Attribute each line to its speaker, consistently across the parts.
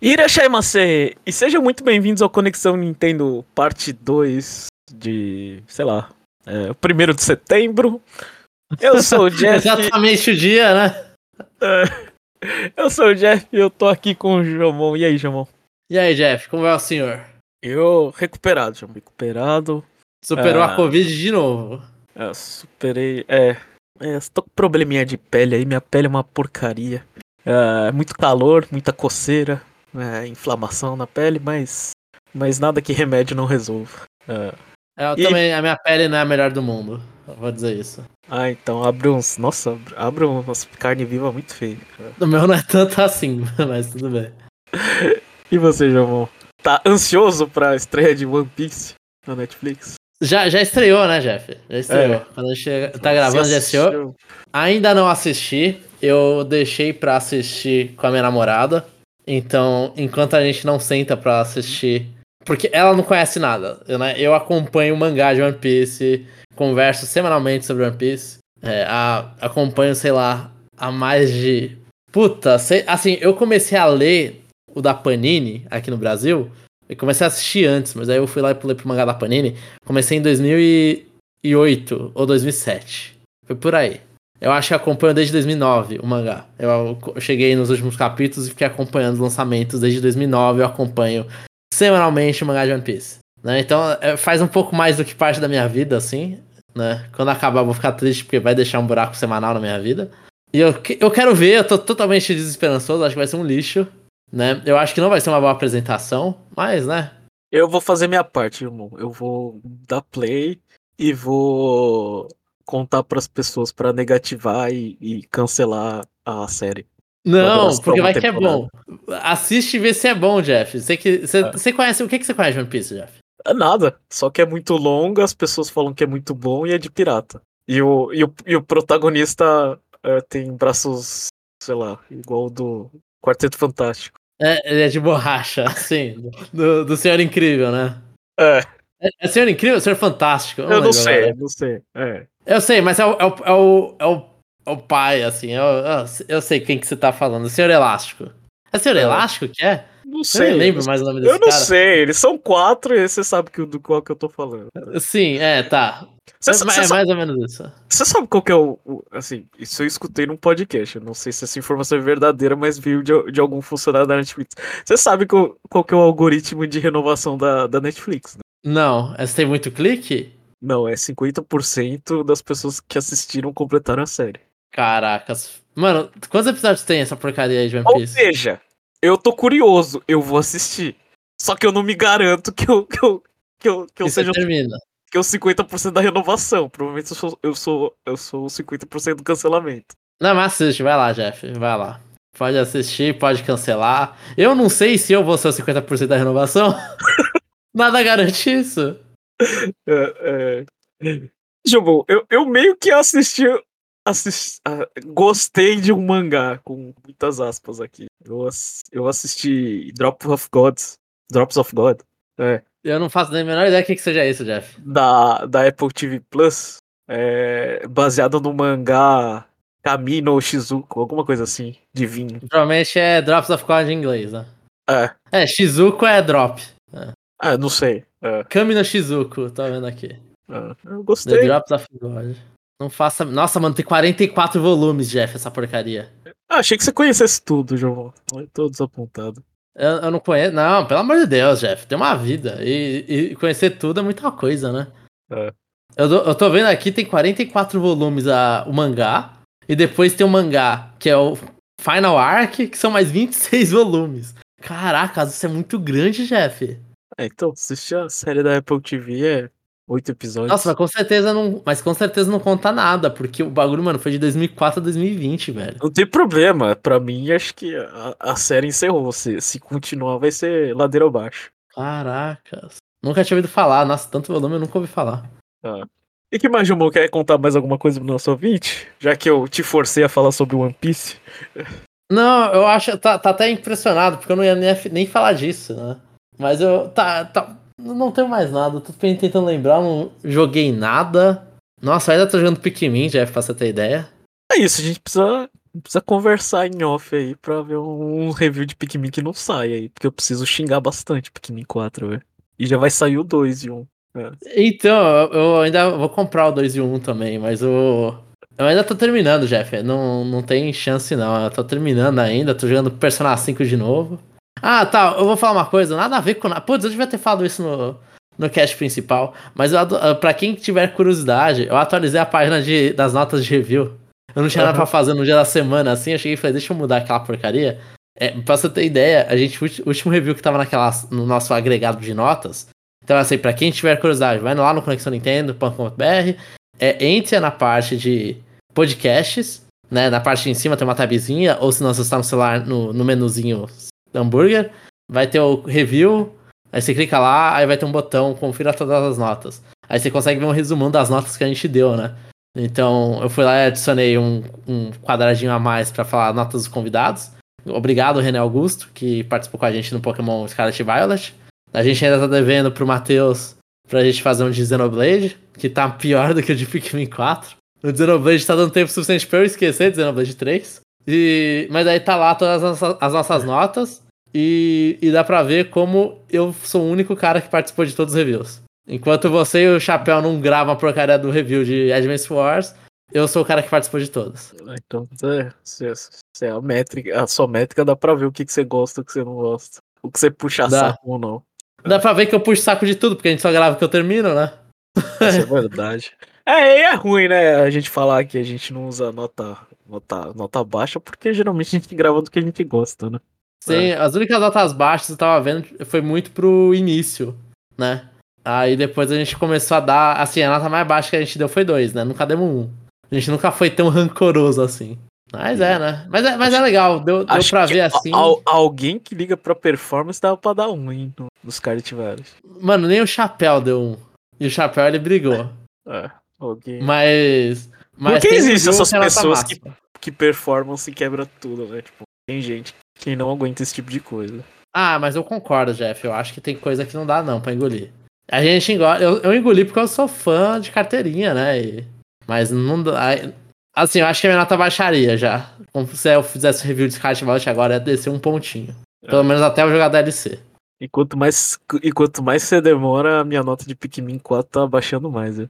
Speaker 1: Irashaimase! E sejam muito bem-vindos ao Conexão Nintendo Parte 2 de, sei lá, é, 1 de setembro. Eu sou o Jeff.
Speaker 2: Exatamente o dia, né?
Speaker 1: É, eu sou o Jeff e eu tô aqui com o Jomon. E aí, Jomon?
Speaker 2: E aí, Jeff, como é o senhor?
Speaker 1: Eu recuperado, Jomon. Recuperado.
Speaker 2: Superou
Speaker 1: Ah.
Speaker 2: a Covid de novo.
Speaker 1: É, superei. É. é tô com probleminha de pele aí, minha pele é uma porcaria. É, muito calor, muita coceira, é, inflamação na pele, mas. Mas nada que remédio não resolva. É,
Speaker 2: Eu
Speaker 1: E-
Speaker 2: também, a minha pele não é a melhor do mundo. Vou dizer isso.
Speaker 1: Ah, então abre uns. Nossa, abre- umas carne viva muito feio. cara.
Speaker 2: O meu não é tanto assim, mas tudo bem.
Speaker 1: E você, Jomon? Tá ansioso pra estreia de One Piece na Netflix?
Speaker 2: Já, já estreou, né, Jeff? Já estreou.
Speaker 1: É.
Speaker 2: Quando a gente tá gravando, já estreou. Ainda não assisti. Eu deixei pra assistir com a minha namorada. Então, enquanto a gente não senta pra assistir. Porque ela não conhece nada. Eu, né, eu acompanho o mangá de One Piece. Converso semanalmente sobre One Piece. É, a- acompanho, sei lá, há mais de. Puta, sei- assim, eu comecei a ler o da Panini aqui no Brasil. Eu comecei a assistir antes, mas aí eu fui lá e pulei pro mangá da Panini. Comecei em 2008 ou 2007. Foi por aí. Eu acho que acompanho desde 2009 o mangá. Eu, cheguei nos últimos capítulos e fiquei acompanhando os lançamentos desde 2009. Eu acompanho semanalmente o mangá de One Piece. Né? Então é, faz um pouco mais do que parte da minha vida, assim. Né? Quando acabar, eu vou ficar triste porque vai deixar um buraco semanal na minha vida. E eu, eu quero ver, eu tô totalmente desesperançoso. Acho que vai ser um lixo. Né? Eu acho que não vai ser uma boa apresentação, mas, né?
Speaker 1: Eu vou fazer minha parte, irmão. Eu vou dar play e vou contar pras pessoas pra negativar e, e cancelar a série.
Speaker 2: Não, porque vai que é
Speaker 1: temporada.
Speaker 2: bom. Assiste e vê se é bom, Jeff. Você, que, você,
Speaker 1: É.
Speaker 2: você conhece. O que, que você conhece de One Piece, Jeff?
Speaker 1: É nada, só que é muito longa, as pessoas falam que é muito bom e é de pirata. E o, e o, e o protagonista é, tem braços, sei lá, igual o do Quarteto Fantástico.
Speaker 2: É, ele é de borracha, assim, do, do Senhor Incrível, né?
Speaker 1: É,
Speaker 2: É, é Senhor Incrível ou Senhor Fantástico?
Speaker 1: eu não
Speaker 2: lembro
Speaker 1: sei,
Speaker 2: agora.
Speaker 1: não sei. É.
Speaker 2: Eu sei, mas é o, é o, é o, é o, é o pai, assim. Eu, eu, eu sei quem que você tá falando. O Senhor Elástico. É Senhor
Speaker 1: É.
Speaker 2: Elástico que é?
Speaker 1: Não
Speaker 2: Eu
Speaker 1: sei.
Speaker 2: nem lembro
Speaker 1: eu
Speaker 2: mais o nome desse
Speaker 1: eu não
Speaker 2: cara.
Speaker 1: sei, eles são quatro e você sabe que, o- do qual que eu tô falando.
Speaker 2: Sim, é, tá.
Speaker 1: Você,
Speaker 2: é,
Speaker 1: sa-
Speaker 2: ma-
Speaker 1: você
Speaker 2: é mais ou menos isso.
Speaker 1: você sabe qual que é o, o- Assim, isso eu escutei num podcast. Eu não sei se essa informação é verdadeira, mas veio de, de algum funcionário da Netflix. Você sabe qual, qual que é o algoritmo de renovação da, da Netflix, né?
Speaker 2: Não, essa tem muito clique?
Speaker 1: Não, é 50% das pessoas que assistiram completaram a série.
Speaker 2: Caracas. Mano, quantos episódios tem essa porcaria aí de One
Speaker 1: Ou
Speaker 2: Piece?
Speaker 1: seja, eu tô curioso, eu vou assistir. Só que eu não me garanto que eu, que eu, que eu, que eu seja
Speaker 2: termina.
Speaker 1: que eu 50% da renovação. Provavelmente eu sou, eu sou, eu sou 50% do cancelamento.
Speaker 2: Não, mas assiste, vai lá, Jeff, vai lá. Pode assistir, pode cancelar. Eu não sei se eu vou ser o 50% da renovação. Nada garante isso.
Speaker 1: É, é... Eu, eu meio que assisti. assisti ah, gostei de um mangá, com muitas aspas aqui. Eu, eu assisti Drop of Gods. Drops of God. É.
Speaker 2: Eu não faço nem a menor ideia do que, que seja isso, Jeff.
Speaker 1: Da, da Apple TV Plus. É, baseado no mangá Kamino Shizuko, alguma coisa assim, de vinho.
Speaker 2: Provavelmente é Drops of God em inglês, né?
Speaker 1: É,
Speaker 2: É, Shizuko é drop.
Speaker 1: ah, não sei. É,
Speaker 2: Kami no Shizuko, tô vendo aqui.
Speaker 1: é, eu
Speaker 2: The
Speaker 1: gostei.
Speaker 2: Drops of God. Não faça. Nossa, mano, tem 44 volumes, Jeff, essa porcaria.
Speaker 1: Ah, achei que você conhecesse tudo, João. Olha, tô desapontado.
Speaker 2: Eu, eu não conheço. Não, pelo amor de Deus, Jeff. Tem uma vida. E, e conhecer tudo é muita coisa, né?
Speaker 1: É.
Speaker 2: Eu, tô- eu tô vendo aqui, tem 44 volumes a, o mangá. E depois tem o mangá, que é o Final Arc, que são mais 26 volumes. Caraca, isso é muito grande, Jeff.
Speaker 1: É, então, assistir a série da Apple TV é oito episódios.
Speaker 2: Nossa, mas com certeza não. Mas com certeza não conta nada, porque o bagulho, mano, foi de 2004 a 2020, velho.
Speaker 1: Não tem problema, pra mim acho que a, a série encerrou. Se, se continuar, vai ser ladeira abaixo.
Speaker 2: Caracas. Nunca tinha ouvido falar. Nossa, tanto volume eu nunca ouvi falar.
Speaker 1: E que mais, Jumbo, quer contar mais alguma coisa pro nosso ouvinte? Já que eu te forcei a falar sobre One Piece.
Speaker 2: Não, eu acho. Tá, tá até impressionado, porque eu não ia nem, nem falar disso, né? Mas eu. Tá. tá não tenho mais nada. Tô tentando lembrar, não joguei nada. Nossa, ainda tô jogando Pikmin, Jeff, pra você ter ideia.
Speaker 1: É isso, a gente precisa precisa conversar em off aí pra ver um review de Pikmin que não sai aí. Porque eu preciso xingar bastante Pikmin 4, velho. E já vai sair o 2 e 1. É.
Speaker 2: Então, eu ainda vou comprar o 2 e 1 também, mas o. Eu ainda tô terminando, Jeff. Não, não tem chance, não. Eu tô terminando ainda, tô jogando Persona 5 de novo. Ah, tá. Eu vou falar uma coisa, nada a ver com. Putz, eu devia ter falado isso no, no cast principal. Mas eu, pra quem tiver curiosidade, eu atualizei a página de, das notas de review. Eu não tinha uhum. nada pra fazer no dia da semana, assim. Eu cheguei e falei, deixa eu mudar aquela porcaria. É, pra você ter ideia, a gente, o último review que tava naquela, no nosso agregado de notas. Então, assim, pra quem tiver curiosidade, vai lá no Conexão Nintendo.com.br, é, entre na parte de podcasts, né? Na parte de cima tem uma tabzinha, ou se não, você está no celular, no, no menuzinho hambúrguer, vai ter o review, aí você clica lá, aí vai ter um botão, confira todas as notas. Aí você consegue ver um resumão das notas que a gente deu, né? Então, eu fui lá e adicionei um, um quadradinho a mais para falar notas dos convidados. Obrigado, René Augusto, que participou com a gente no Pokémon Scarlet Violet. A gente ainda tá devendo pro Matheus pra gente fazer um de Xenoblade, que tá pior do que o de Pikmin 4. O Xenoblade tá dando tempo suficiente pra eu esquecer de Xenoblade 3. E, mas aí tá lá todas as, as nossas notas. E, e, dá pra ver como eu sou o único cara que participou de todos os reviews. Enquanto você e o Chapéu não gravam a porcaria do review de Advance Wars, eu sou o cara que participou de todos.
Speaker 1: Então, é, é a métrica, a sua métrica dá pra ver o que, que você gosta e o que você não gosta. O que você puxa dá. saco ou não.
Speaker 2: Dá pra ver que eu puxo saco de tudo, porque a gente só grava que eu termino, né?
Speaker 1: Isso é verdade. É, é ruim, né? A gente falar que a gente não usa nota, nota, nota baixa, porque geralmente a gente grava do que a gente gosta, né?
Speaker 2: Sim, é. as únicas notas baixas que eu tava vendo foi muito pro início, né? Aí depois a gente começou a dar. Assim, a nota mais baixa que a gente deu foi dois, né? Nunca demos um. A gente nunca foi tão rancoroso assim. Mas é, né? Mas é, mas é legal, deu, deu pra ver assim.
Speaker 1: Al, alguém que liga pra performance dava pra dar um, hein? Nos Caritivares.
Speaker 2: Mano, nem o Chapéu deu um. E o Chapéu ele brigou.
Speaker 1: É, alguém.
Speaker 2: Mas. mas
Speaker 1: Por que existem essas pessoas que, que performance e quebra tudo, né? Tipo, tem gente que não aguenta esse tipo de coisa.
Speaker 2: Ah, mas eu concordo, Jeff. Eu acho que tem coisa que não dá não pra engolir. A gente engole. Eu, eu engoli porque eu sou fã de carteirinha, né? E... Mas não dá. Assim, eu acho que a minha nota baixaria já. Como se eu fizesse review de Vault agora, ia descer um pontinho. É. Pelo menos até eu jogar DLC.
Speaker 1: E quanto mais, e quanto mais você demora, a minha nota de Pikmin 4 tá baixando mais, né?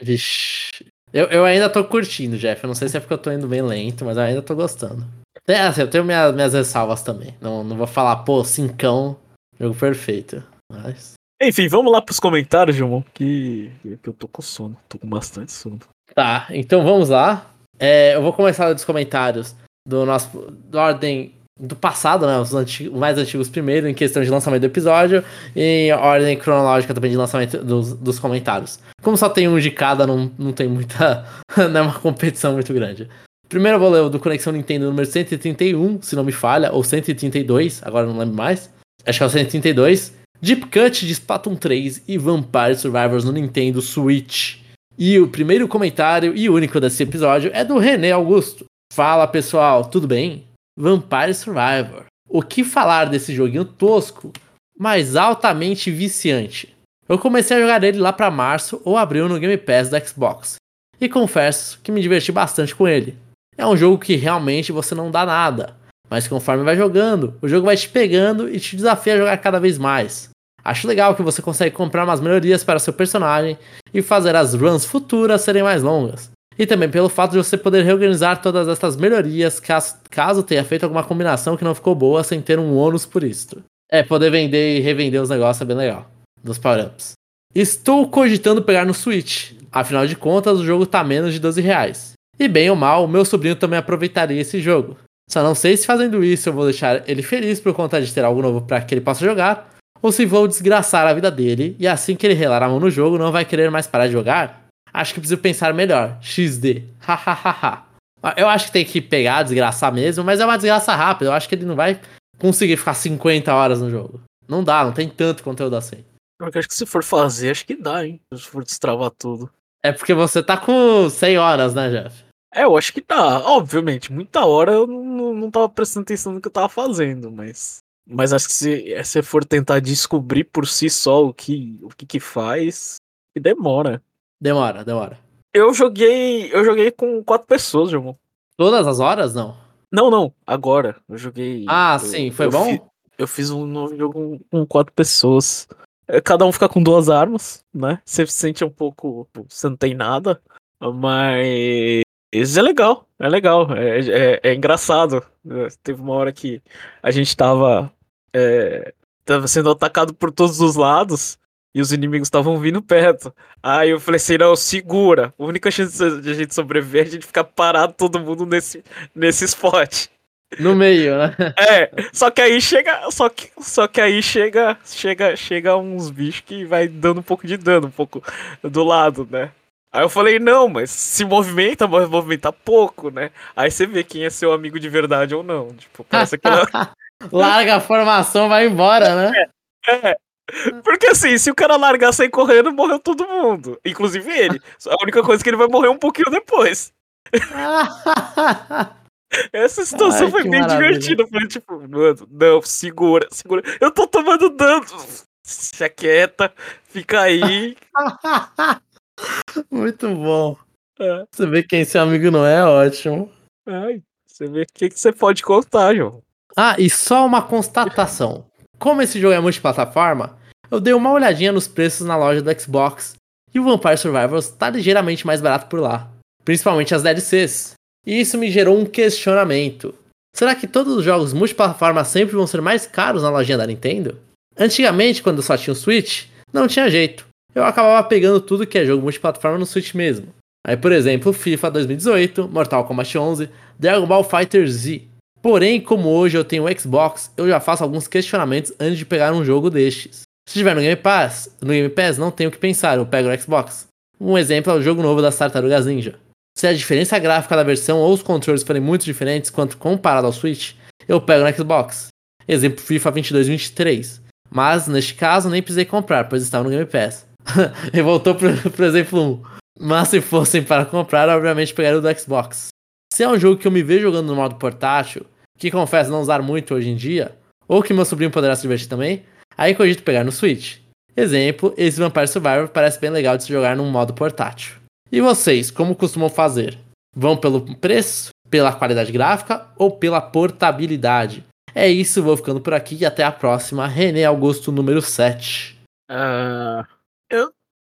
Speaker 2: Vixe. Eu, eu ainda tô curtindo, Jeff. Eu não sei se é porque eu tô indo bem lento, mas eu ainda tô gostando. É, assim, eu tenho minhas, minhas ressalvas também. Não, não vou falar, pô, cincão, jogo perfeito. Mas.
Speaker 1: Enfim, vamos lá pros comentários, João, que, que eu tô com sono. Tô com bastante sono.
Speaker 2: Tá, então vamos lá. É, eu vou começar dos comentários do nosso. Da ordem do passado, né? Os antigos, mais antigos primeiro, em questão de lançamento do episódio, e em ordem cronológica também de lançamento dos, dos comentários. Como só tem um de cada, não, não tem muita. não é uma competição muito grande. Primeiro eu vou ler o do Conexão Nintendo número 131, se não me falha, ou 132, agora não lembro mais. Acho que é o 132. Deep Cut de Splatoon 3 e Vampire Survivors no Nintendo Switch. E o primeiro comentário e único desse episódio é do René Augusto. Fala pessoal, tudo bem? Vampire Survivor. O que falar desse joguinho tosco, mas altamente viciante? Eu comecei a jogar ele lá para março ou abril no Game Pass da Xbox. E confesso que me diverti bastante com ele. É um jogo que realmente você não dá nada, mas conforme vai jogando, o jogo vai te pegando e te desafia a jogar cada vez mais. Acho legal que você consegue comprar umas melhorias para seu personagem e fazer as runs futuras serem mais longas. E também pelo fato de você poder reorganizar todas essas melhorias caso, caso tenha feito alguma combinação que não ficou boa sem ter um ônus por isto. É, poder vender e revender os negócios é bem legal. Dos power-ups. Estou cogitando pegar no Switch. Afinal de contas, o jogo tá menos de 12 reais. E bem ou mal, meu sobrinho também aproveitaria esse jogo. Só não sei se fazendo isso eu vou deixar ele feliz por conta de ter algo novo para que ele possa jogar, ou se vou desgraçar a vida dele e assim que ele relar a mão no jogo não vai querer mais parar de jogar? Acho que preciso pensar melhor. XD. Hahaha. eu acho que tem que pegar, desgraçar mesmo, mas é uma desgraça rápida. Eu acho que ele não vai conseguir ficar 50 horas no jogo. Não dá, não tem tanto conteúdo assim.
Speaker 1: Eu acho que se for fazer, acho que dá, hein? Se for destravar tudo.
Speaker 2: É porque você tá com 100 horas, né, Jeff?
Speaker 1: É, eu acho que dá. Obviamente, muita hora eu não, não tava prestando atenção no que eu tava fazendo, mas mas acho que se você for tentar descobrir por si só o que, o que, que faz, demora.
Speaker 2: Demora, demora.
Speaker 1: Eu joguei. Eu joguei com quatro pessoas, João.
Speaker 2: Todas as horas, não?
Speaker 1: Não, não, agora. Eu joguei.
Speaker 2: Ah,
Speaker 1: eu,
Speaker 2: sim, foi
Speaker 1: eu
Speaker 2: bom?
Speaker 1: Fi, eu fiz um novo jogo com quatro pessoas. É, cada um fica com duas armas, né? Você se sente um pouco. Você não tem nada. Mas. Isso é legal, é legal, é, é, é engraçado. Teve uma hora que a gente tava. É, tava sendo atacado por todos os lados e os inimigos estavam vindo perto. Aí eu falei assim: não, segura. A única chance de a gente sobreviver é a gente ficar parado todo mundo nesse, nesse spot.
Speaker 2: No meio, né?
Speaker 1: É, só que aí chega. Só que, só que aí chega. Chega, chega uns bichos que vai dando um pouco de dano, um pouco do lado, né? Aí eu falei, não, mas se movimenta, mas movimenta pouco, né? Aí você vê quem é seu amigo de verdade ou não. Tipo, parece que ela...
Speaker 2: Larga a formação, vai embora, né?
Speaker 1: É, é. Porque assim, se o cara largar sair correndo, morreu todo mundo. Inclusive ele. A única coisa é que ele vai morrer um pouquinho depois. Essa situação Ai, foi bem maravilha. divertida. Eu falei, tipo, mano, não, segura, segura. Eu tô tomando dano. Se aquieta, fica aí.
Speaker 2: Muito bom. É. Você vê quem seu amigo não é, ótimo.
Speaker 1: Ai, você vê o que, que você pode contar, João.
Speaker 2: Ah, e só uma constatação. Como esse jogo é multiplataforma, eu dei uma olhadinha nos preços na loja do Xbox e o Vampire Survivors tá ligeiramente mais barato por lá, principalmente as DLCs. E isso me gerou um questionamento. Será que todos os jogos multiplataforma sempre vão ser mais caros na lojinha da Nintendo? Antigamente, quando só tinha o Switch, não tinha jeito. Eu acabava pegando tudo que é jogo multiplataforma no Switch mesmo. Aí, por exemplo, FIFA 2018, Mortal Kombat 11, Dragon Ball Fighter Z. Porém, como hoje eu tenho Xbox, eu já faço alguns questionamentos antes de pegar um jogo destes. Se tiver no Game Pass, no Game Pass não tenho o que pensar, eu pego o Xbox. Um exemplo é o jogo novo das Tartarugas Ninja. Se a diferença gráfica da versão ou os controles forem muito diferentes quanto comparado ao Switch, eu pego no Xbox. Exemplo FIFA 22 23. Mas, neste caso, nem precisei comprar, pois estava no Game Pass. e voltou pro, pro exemplo 1. Mas se fossem para comprar, obviamente pegaria o do Xbox. Se é um jogo que eu me vejo jogando no modo portátil, que confesso não usar muito hoje em dia, ou que meu sobrinho poderá se divertir também, aí cogito pegar no Switch. Exemplo, esse Vampire Survivor parece bem legal de se jogar num modo portátil. E vocês, como costumam fazer? Vão pelo preço, pela qualidade gráfica ou pela portabilidade? É isso, vou ficando por aqui e até a próxima. René Augusto número 7.
Speaker 1: Uh, eu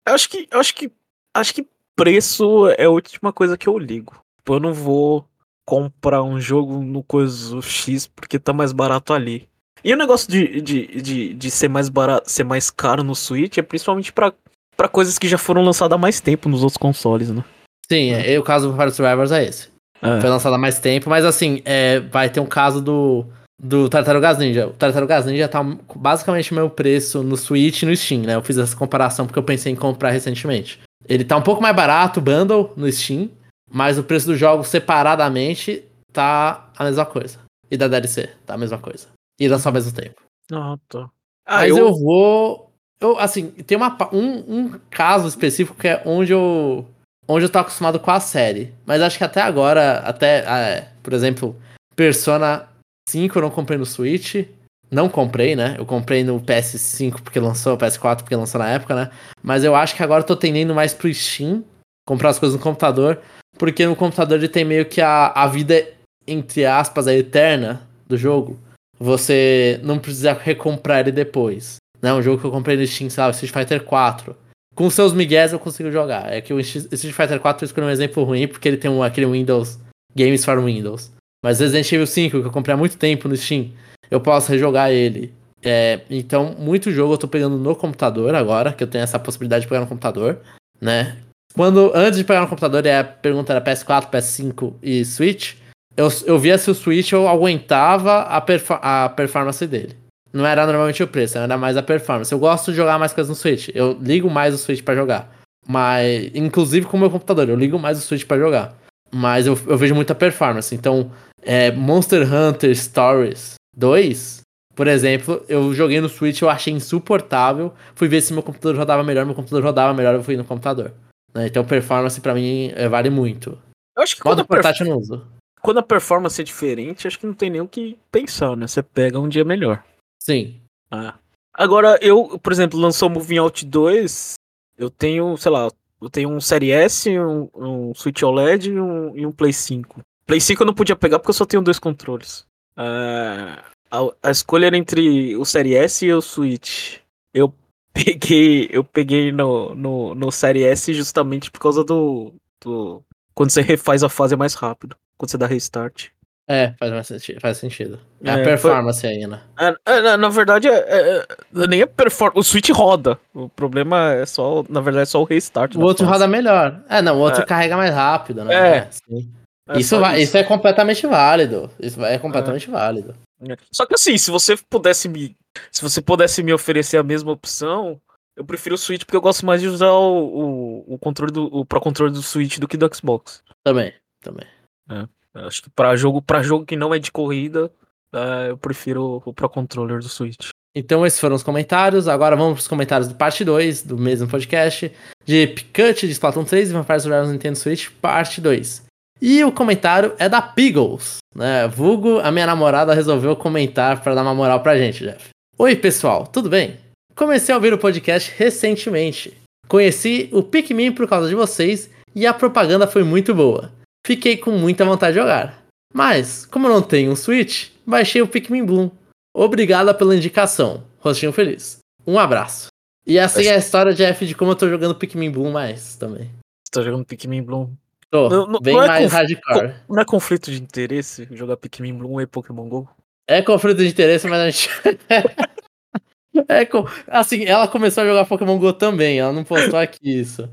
Speaker 1: acho que acho que acho que preço é a última coisa que eu ligo. Tipo, eu não vou comprar um jogo no coisa X porque tá mais barato ali. E o negócio de, de, de, de ser mais barato, ser mais caro no Switch é principalmente para para coisas que já foram lançadas há mais tempo nos outros consoles, né?
Speaker 2: Sim, é. o caso do Fire Survivors é esse. É. Foi lançado há mais tempo, mas assim, é, vai ter um caso do, do Tartarugas Ninja. O Tartarugas Ninja tá basicamente o meu preço no Switch e no Steam, né? Eu fiz essa comparação porque eu pensei em comprar recentemente. Ele tá um pouco mais barato, o bundle, no Steam, mas o preço do jogo separadamente tá a mesma coisa. E da DLC, tá a mesma coisa. E lançou ao mesmo tempo.
Speaker 1: Ah, tá.
Speaker 2: Ah, mas eu... eu vou. Eu, assim, tem uma, um, um caso específico que é onde eu. Onde eu tô acostumado com a série. Mas acho que até agora, até. É, por exemplo, Persona 5 eu não comprei no Switch. Não comprei, né? Eu comprei no PS5 porque lançou, PS4 porque lançou na época, né? Mas eu acho que agora eu tô tendendo mais pro Steam, comprar as coisas no computador, porque no computador ele tem meio que a, a vida, entre aspas, a eterna do jogo. Você não precisa recomprar ele depois. Né? Um jogo que eu comprei no Steam, sabe? Street Fighter 4. Com seus migués eu consigo jogar. É que o Street Fighter 4 eu escolhi um exemplo ruim porque ele tem um, aquele Windows Games for Windows. Mas Resident Evil 5, que eu comprei há muito tempo no Steam, eu posso rejogar ele. É, então, muito jogo eu tô pegando no computador agora, que eu tenho essa possibilidade de pegar no computador, né? Quando, antes de pegar no computador, a pergunta era PS4, PS5 e Switch, eu, eu via se o Switch eu aguentava a, perfa a performance dele. Não era normalmente o preço, era mais a performance. Eu gosto de jogar mais coisas no Switch. Eu ligo mais o Switch para jogar. Mas, inclusive com o meu computador, eu ligo mais o Switch para jogar. Mas eu, eu vejo muita performance. Então, é, Monster Hunter Stories 2, por exemplo, eu joguei no Switch, eu achei insuportável. Fui ver se meu computador rodava melhor, meu computador rodava melhor, eu fui no computador. Né? Então, performance para mim é, vale muito.
Speaker 1: Eu acho que Modo portátil eu não uso. Quando a performance é diferente, acho que não tem nem o que pensar, né? Você pega um dia melhor.
Speaker 2: Sim.
Speaker 1: Ah. Agora, eu, por exemplo, lançou o Moving Out 2, eu tenho, sei lá, eu tenho um Série S, um, um Switch OLED e um, e um Play 5. Play 5 eu não podia pegar porque eu só tenho dois controles. Ah, a, a escolha era entre o Série S e o Switch. Eu peguei, eu peguei no, no, no Série S justamente por causa do, do. Quando você refaz a fase é mais rápido. Quando você dá restart.
Speaker 2: É, faz, mais sentido, faz sentido. É, a
Speaker 1: É,
Speaker 2: performance aí, né?
Speaker 1: É, é, na, verdade, é, é- é- nem é performance. O Switch roda. O problema é só, na verdade, é só o restart.
Speaker 2: O outro
Speaker 1: fase.
Speaker 2: roda melhor. É, não, o outro carrega mais rápido, né?
Speaker 1: É.
Speaker 2: sim.
Speaker 1: É
Speaker 2: isso,
Speaker 1: só
Speaker 2: va- isso é completamente válido. Isso é completamente válido.
Speaker 1: É. Só que assim, se você pudesse me. Se você pudesse me oferecer a mesma opção, eu prefiro o Switch porque eu gosto mais de usar o, o, o controle do. o Pro controle do Switch do que do Xbox.
Speaker 2: Também, também.
Speaker 1: Eu Acho que pra jogo, pra jogo que não é de corrida, é, eu prefiro o Pro Controller do Switch.
Speaker 2: Então esses foram os comentários. Agora vamos para os comentários do parte 2 do mesmo podcast. De Picante de Splatoon 3 e Vampire Survivors Nintendo Switch, parte 2. E o comentário é da Piggles, né? Vulgo, a minha namorada resolveu comentar para dar uma moral pra gente, Jeff. Oi, pessoal, tudo bem? Comecei a ouvir o podcast recentemente. Conheci o Pikmin por causa de vocês e a propaganda foi muito boa. Fiquei com muita vontade de jogar. Mas, como eu não tenho um Switch, baixei o Pikmin Bloom. Obrigada pela indicação. Rostinho feliz. Um abraço. E assim é a história, Jeff, de como eu tô jogando Pikmin Bloom mais também.
Speaker 1: Tá jogando Pikmin Bloom.
Speaker 2: Tô,
Speaker 1: Não- não-
Speaker 2: bem
Speaker 1: não é
Speaker 2: mais hardcore.
Speaker 1: Não é conflito de interesse jogar Pikmin Bloom e Pokémon GO?
Speaker 2: É conflito de interesse, mas a gente. é. Assim, ela começou a jogar Pokémon GO também, ela não postou aqui isso.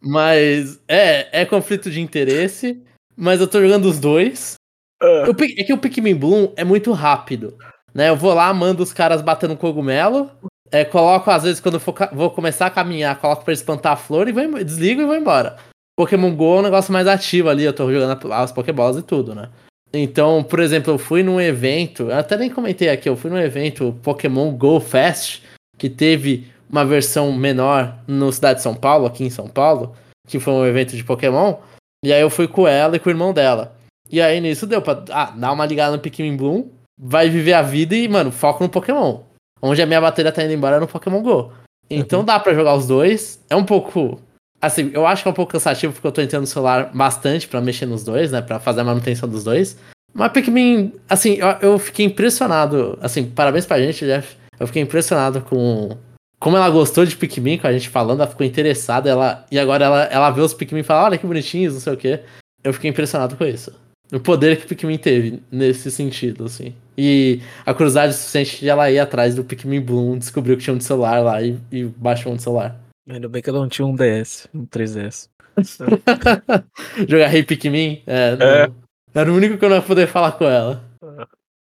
Speaker 2: Mas é, é conflito de interesse, mas eu tô jogando os dois. Pi- é que o Pikmin Bloom é muito rápido. Né? Eu vou lá, mando os caras batendo cogumelo. é, coloco, às vezes, quando eu for vou começar a caminhar, coloco pra espantar a flor e vou, desligo e vou embora. Pokémon GO é um negócio mais ativo ali, eu tô jogando as Pokéballs e tudo, né? Então, por exemplo, eu fui num evento, eu até nem comentei aqui, eu fui num evento Pokémon Go Fest, que teve uma versão menor no Cidade de São Paulo, aqui em São Paulo, que foi um evento de Pokémon. E aí eu fui com ela e com o irmão dela. E aí nisso deu pra ah, dar uma ligada no Pikmin Bloom, vai viver a vida e, mano, foco no Pokémon. Onde a minha bateria tá indo embora é no Pokémon Go. Então dá pra jogar os dois. É um pouco. Assim, eu acho que é um pouco cansativo porque eu tô entrando no celular bastante pra mexer nos dois, né? Pra fazer a manutenção dos dois. Mas Pikmin, assim, eu, eu fiquei impressionado. Assim, parabéns pra gente, Jeff. Eu fiquei impressionado com como ela gostou de Pikmin, com a gente falando, ela ficou interessada, ela, e agora ela, ela vê os Pikmin e fala, olha que bonitinhos, não sei o quê. Eu fiquei impressionado com isso. O poder que o Pikmin teve nesse sentido, assim. E a curiosidade suficiente de ela ir atrás do Pikmin Bloom, descobriu que tinha um de celular lá e, e baixou um de celular.
Speaker 1: Ainda bem que eu não tinha um DS, um 3DS.
Speaker 2: Jogar Rei Pikmin, é, não-
Speaker 1: É.
Speaker 2: era o único que eu não ia poder falar com ela.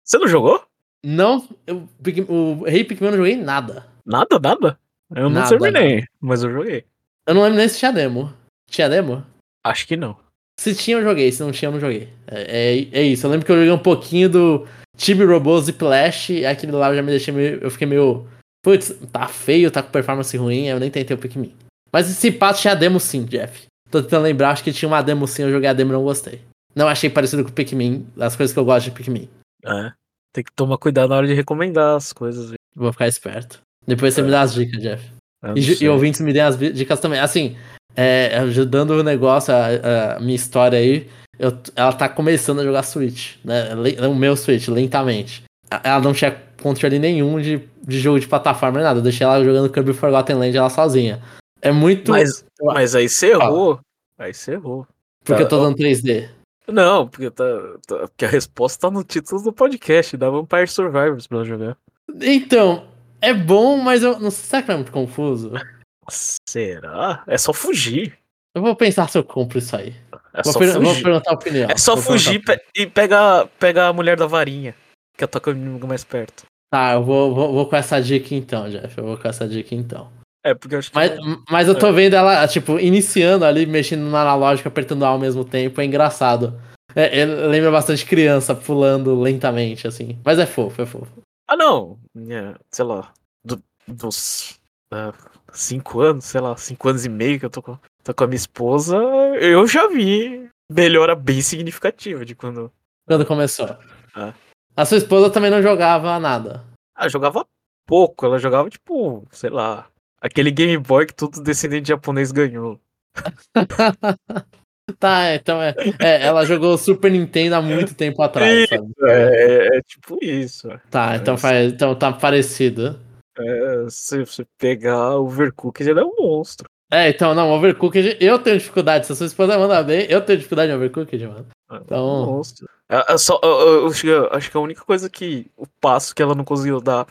Speaker 1: Você não jogou?
Speaker 2: Não, eu, Pikmin- o Rei Pikmin eu não joguei nada.
Speaker 1: Nada, nada. Eu não
Speaker 2: Nada,
Speaker 1: terminei, mas eu joguei.
Speaker 2: Eu não lembro nem se tinha demo. Tinha demo?
Speaker 1: Acho que não.
Speaker 2: Se tinha, eu joguei. Se não tinha, eu não joguei. É, é, é isso. Eu lembro que eu joguei um pouquinho do Chibi Robô Ziplash. E aquele lá eu já me deixei meio. Eu fiquei meio. Putz, tá feio, tá com performance ruim. Eu nem tentei o Pikmin. Mas esse pato tinha demo sim, Jeff. Tô tentando lembrar, acho que tinha uma demo sim. Eu joguei a demo e não gostei. Não achei parecido com o Pikmin. As coisas que eu gosto de Pikmin.
Speaker 1: É. Tem que tomar cuidado na hora de recomendar as coisas.
Speaker 2: Vou ficar esperto. Depois você me dá as dicas, Jeff. E, e ouvintes me deem as dicas também. Assim, é, ajudando o negócio, a, a minha história aí, eu- ela tá começando a jogar Switch, né? O meu Switch, lentamente. Ela não tinha controle nenhum de, de jogo de plataforma nem nada. Eu deixei ela jogando Kirby Forgotten Land ela sozinha. É muito.
Speaker 1: Mas, mas aí você errou. Aí você errou.
Speaker 2: porque eu tô
Speaker 1: tá,
Speaker 2: dando 3D.
Speaker 1: Não, porque, tá, tá- porque a resposta tá no título do podcast, da Vampire Survivors pra jogar.
Speaker 2: Então, é bom, mas eu não sei será que é muito confuso.
Speaker 1: Será? É só fugir.
Speaker 2: Eu vou pensar se eu compro isso aí.
Speaker 1: É
Speaker 2: Vou,
Speaker 1: só
Speaker 2: per- vou perguntar a opinião.
Speaker 1: É só
Speaker 2: Vou
Speaker 1: fugir pe- e pegar, pegar a mulher da varinha. Que ataca o inimigo mais perto.
Speaker 2: Tá, eu vou, vou, vou com essa dica então, Jeff. Eu vou com essa dica então.
Speaker 1: É, porque eu acho que.
Speaker 2: Mas, mas eu tô vendo ela, tipo, iniciando ali, mexendo no analógico, apertando A ao mesmo tempo, é engraçado. É, ele lembra bastante criança pulando lentamente, assim. Mas é fofo, é fofo.
Speaker 1: Ah, não. Minha, sei lá. do- dos. ah, cinco anos, sei lá, cinco anos e meio que eu tô com, tô com a minha esposa, eu já vi melhora bem significativa de quando.
Speaker 2: Quando começou.
Speaker 1: Ah.
Speaker 2: A sua esposa também não jogava nada.
Speaker 1: Ah, jogava pouco, ela jogava tipo, sei lá, aquele Game Boy que todo descendente japonês ganhou.
Speaker 2: Tá, então é, é, Ela jogou Super Nintendo há muito tempo atrás, sabe?
Speaker 1: É, é tipo isso.
Speaker 2: Tá, então, faz, então tá parecido.
Speaker 1: É, se você pegar o Overcooked, ele é um monstro.
Speaker 2: É, então, não, Overcooked, eu tenho dificuldade. Se a sua esposa mandar bem, eu tenho dificuldade em Overcooked, mano. Então...
Speaker 1: É um monstro. É, é só, eu, eu, acho que a única coisa que. O passo que ela não conseguiu dar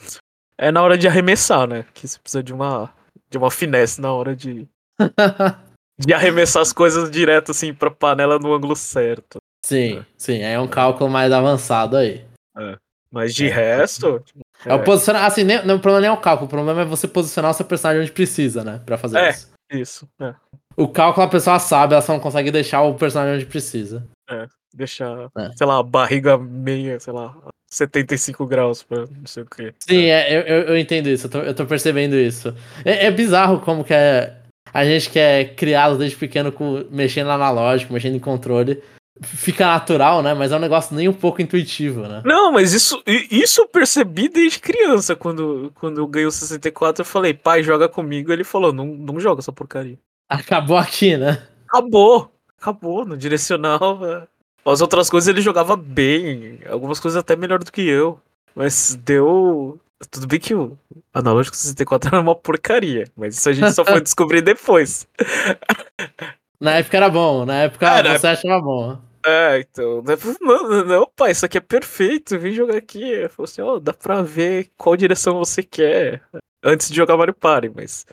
Speaker 1: é na hora de arremessar, né? Que você precisa de uma, de uma finesse na hora de. de arremessar as coisas direto assim pra panela no ângulo certo.
Speaker 2: Sim, é. sim, é um cálculo mais avançado aí.
Speaker 1: É. Mas de é, resto.
Speaker 2: É, o posicionar. Assim, nem, não, o problema nem é o cálculo, o problema é você posicionar o seu personagem onde precisa, né? Pra fazer
Speaker 1: é,
Speaker 2: isso.
Speaker 1: Isso. É.
Speaker 2: O cálculo a pessoa sabe, ela só não consegue deixar o personagem onde precisa.
Speaker 1: É, deixar, é. sei lá, a barriga meia, sei lá, 75 graus pra não sei o que.
Speaker 2: Sim, é, eu, eu, eu, entendo isso, eu tô, eu tô percebendo isso. É, é, bizarro como que é. A gente que é criado desde pequeno com, mexendo analógico, mexendo em controle, fica natural, né? Mas é um negócio nem um pouco intuitivo, né?
Speaker 1: Não, mas isso, isso eu percebi desde criança. Quando, quando eu ganhei o 64, eu falei, pai, joga comigo. Ele falou, não, não joga essa porcaria.
Speaker 2: Acabou aqui, né?
Speaker 1: Acabou. Acabou, no direcional. As outras coisas ele jogava bem. Algumas coisas até melhor do que eu. Mas deu. Tudo bem que o analógico 64 era uma porcaria, mas isso a gente só foi descobrir depois.
Speaker 2: Na época era bom, na época é, você achava bom.
Speaker 1: É, então. Não, não, pai, isso aqui é perfeito. Vem jogar aqui. Eu falei assim, ó, oh, dá pra ver qual direção você quer. Antes de jogar Mario Party, mas.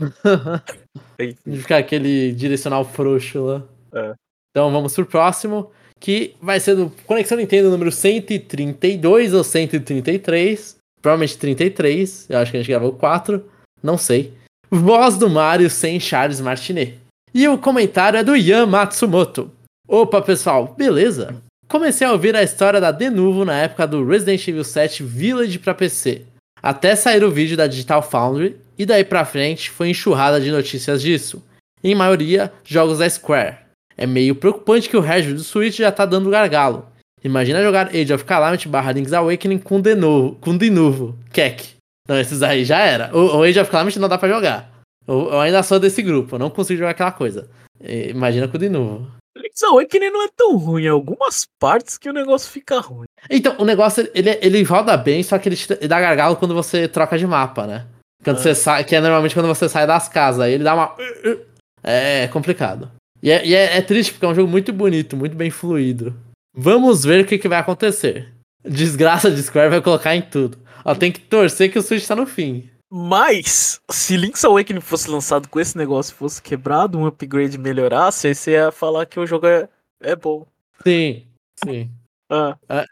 Speaker 2: de ficar aquele direcional frouxo lá.
Speaker 1: É.
Speaker 2: Então vamos pro próximo, que vai ser do Conexão Nintendo número 132 ou 133. Provavelmente 33. Eu acho que a gente gravou 4. Não sei. Voz do Mario sem Charles Martinet. E o comentário é do Yan Matsumoto. Opa, pessoal, beleza? Comecei a ouvir a história da Denuvo na época do Resident Evil 7 Village para PC. Até sair o vídeo da Digital Foundry, e daí pra frente foi enxurrada de notícias disso. Em maioria, jogos da Square. É meio preocupante que o Regis do Switch já tá dando gargalo. Imagina jogar Age of Calamity barra Link's Awakening com de novo, com de novo, Keck. Não, esses aí já era. O, o Age of Calamity não dá pra jogar. Eu, eu, ainda sou desse grupo, eu não consigo jogar aquela coisa. Imagina com de novo.
Speaker 1: Link's Awakening não é tão ruim, algumas partes que o negócio fica ruim.
Speaker 2: Então, o negócio, ele, ele roda bem, só que ele, te, ele dá gargalo quando você troca de mapa, né? Quando ah. você sai, que é normalmente quando você sai das casas, aí ele dá uma... É complicado. E, é, e é, é, triste porque é um jogo muito bonito, muito bem fluido. Vamos ver o que, que vai acontecer. Desgraça de Square vai colocar em tudo. Ó, tem que torcer que o Switch tá no fim.
Speaker 1: Mas, se Link's Awakening fosse lançado com esse negócio fosse quebrado, um upgrade melhorasse, aí você ia falar que o jogo é, é bom.
Speaker 2: Sim, sim.
Speaker 1: Ah.
Speaker 2: ah.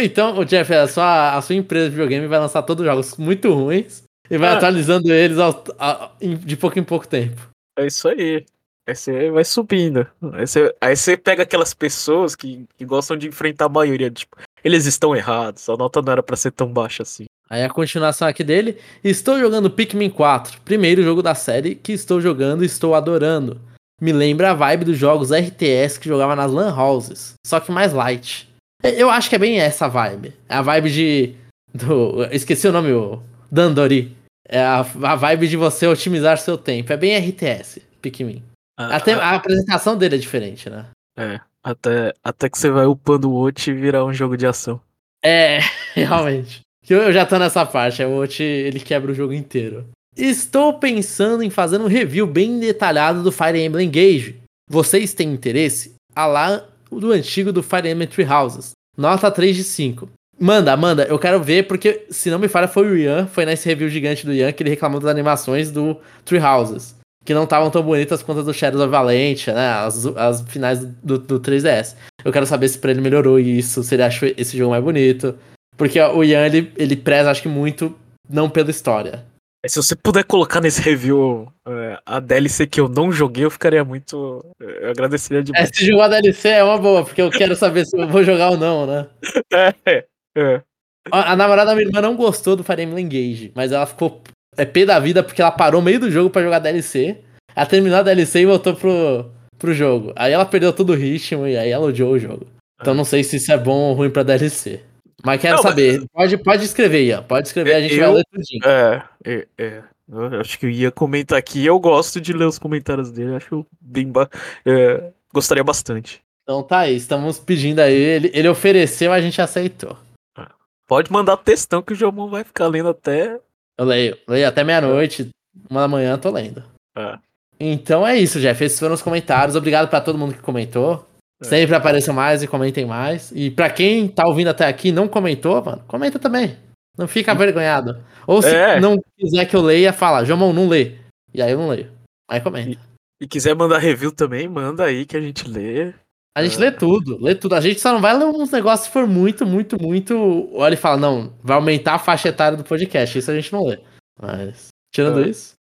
Speaker 2: Então, o Jeff, a sua, a sua empresa de videogame vai lançar todos os jogos muito ruins e vai ah. atualizando eles ao, ao, de pouco em pouco tempo.
Speaker 1: É isso aí. Aí você vai subindo. Aí você, aí você pega aquelas pessoas que, que gostam de enfrentar a maioria. Tipo, eles estão errados, a nota não era para ser tão baixa assim.
Speaker 2: Aí a continuação aqui dele. Estou jogando Pikmin 4, primeiro jogo da série que estou jogando e estou adorando. Me lembra a vibe dos jogos RTS que jogava nas Lan Houses, só que mais light. Eu acho que é bem essa vibe. É a vibe de. Do, esqueci o nome, o Dandori. É a, a vibe de você otimizar seu tempo. É bem RTS, Pikmin. Ah, até ah, a apresentação dele é diferente, né?
Speaker 1: É, até, até que você vai upando o Watch e virar um jogo de ação.
Speaker 2: É, realmente. Eu já tô nessa parte, o Ot ele quebra o jogo inteiro. Estou pensando em fazer um review bem detalhado do Fire Emblem Engage. Vocês têm interesse? A lá do antigo do Fire Emblem Three Houses. Nota 3 de 5. Manda, manda, eu quero ver, porque se não me falha foi o Ian, foi nesse review gigante do Ian que ele reclamou das animações do Three Houses. Que não estavam tão bonitas quanto as do Shadows of Valentia, né? As, as finais do, do 3DS. Eu quero saber se pra ele melhorou isso, se ele achou esse jogo mais bonito. Porque o Ian, ele, ele preza, acho que muito, não pela história.
Speaker 1: Se você puder colocar nesse review é, a DLC que eu não joguei, eu ficaria muito. Eu agradeceria demais.
Speaker 2: É, se jogar a DLC é uma boa, porque eu quero saber se eu vou jogar ou não, né?
Speaker 1: É, é.
Speaker 2: A, a namorada da minha irmã não gostou do Fire Emblem Engage, mas ela ficou é pé da vida porque ela parou no meio do jogo para jogar DLC. Ela terminou a DLC e voltou pro, pro jogo. Aí ela perdeu todo o ritmo e aí ela odiou o jogo. Então não sei se isso é bom ou ruim pra DLC. Mas quero não, saber. Mas... Pode, pode escrever, Ian. Pode escrever, a gente
Speaker 1: eu,
Speaker 2: vai ler
Speaker 1: tudinho. É, é, é. Eu acho que eu ia comentar aqui. Eu gosto de ler os comentários dele. Acho bem. É, gostaria bastante.
Speaker 2: Então tá aí, estamos pedindo a ele. Ele ofereceu, a gente aceitou.
Speaker 1: Pode mandar textão que o Jomon vai ficar lendo até.
Speaker 2: Eu leio, leio até meia-noite, uma da manhã, tô lendo.
Speaker 1: É.
Speaker 2: Então é isso, Jeff. Esses foram os comentários. Obrigado pra todo mundo que comentou.
Speaker 1: É.
Speaker 2: Sempre apareçam mais e comentem mais. E pra quem tá ouvindo até aqui e não comentou, mano, comenta também. Não fica avergonhado. Ou se
Speaker 1: É.
Speaker 2: não quiser que eu leia, fala, Jomon, não lê. E aí eu não leio. Aí comenta.
Speaker 1: E quiser mandar review também, manda aí que a gente lê.
Speaker 2: A gente lê tudo, lê tudo. A gente só não vai ler uns negócios se for muito, muito, muito. Olha e fala, não, vai aumentar a faixa etária do podcast. Isso a gente não lê. Mas, tirando
Speaker 1: É.
Speaker 2: isso.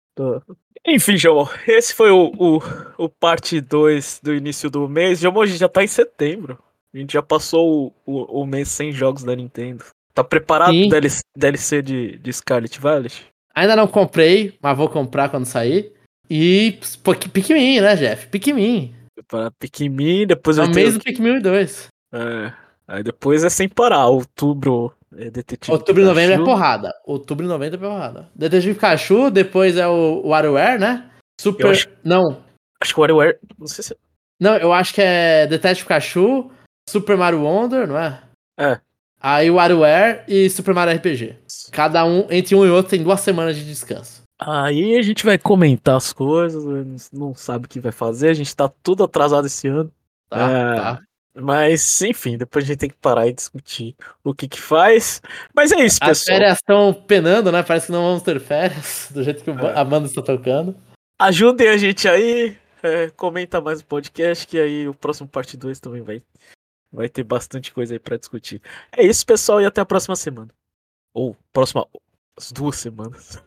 Speaker 1: Enfim, Jomon, esse foi o, o, o parte 2 do início do mês. A gente já tá em setembro. A gente já passou o, o, o mês sem jogos da Nintendo. Tá preparado
Speaker 2: Sim.
Speaker 1: pro DLC, de, de Scarlet Violet?
Speaker 2: Ainda não comprei, mas vou comprar quando sair. E Pikmin, né, Jeff? Pikmin.
Speaker 1: Para Pikmin, depois
Speaker 2: É
Speaker 1: vai
Speaker 2: o
Speaker 1: ter
Speaker 2: do Pikmin 2.
Speaker 1: É, aí depois é sem parar. Outubro é Detetive
Speaker 2: Outubro e novembro é porrada. Outubro e novembro é porrada. Detetive Pikachu, depois é o WarioWare, né? Super.
Speaker 1: Acho-
Speaker 2: Não,
Speaker 1: Acho que o WarioWare. Não sei se.
Speaker 2: não, eu acho que é Detetive Pikachu, Super Mario Wonder, não é?
Speaker 1: É.
Speaker 2: Aí o WarioWare e Super Mario RPG. Cada um, entre um e outro, tem duas semanas de descanso.
Speaker 1: Aí a gente vai comentar as coisas, não sabe o que vai fazer, a gente tá tudo atrasado esse ano.
Speaker 2: Tá?
Speaker 1: É.
Speaker 2: tá.
Speaker 1: Mas, enfim, depois a gente tem que parar e discutir o que que faz. Mas é isso,
Speaker 2: As
Speaker 1: pessoal.
Speaker 2: férias estão penando, né? Parece que não vamos ter férias, do jeito que
Speaker 1: É.
Speaker 2: a banda está tocando.
Speaker 1: Ajudem a gente aí. é, comenta mais o podcast, que aí o próximo parte 2 também vai, vai ter bastante coisa aí pra discutir. É isso, pessoal, e até a próxima semana. Ou próxima. As duas semanas.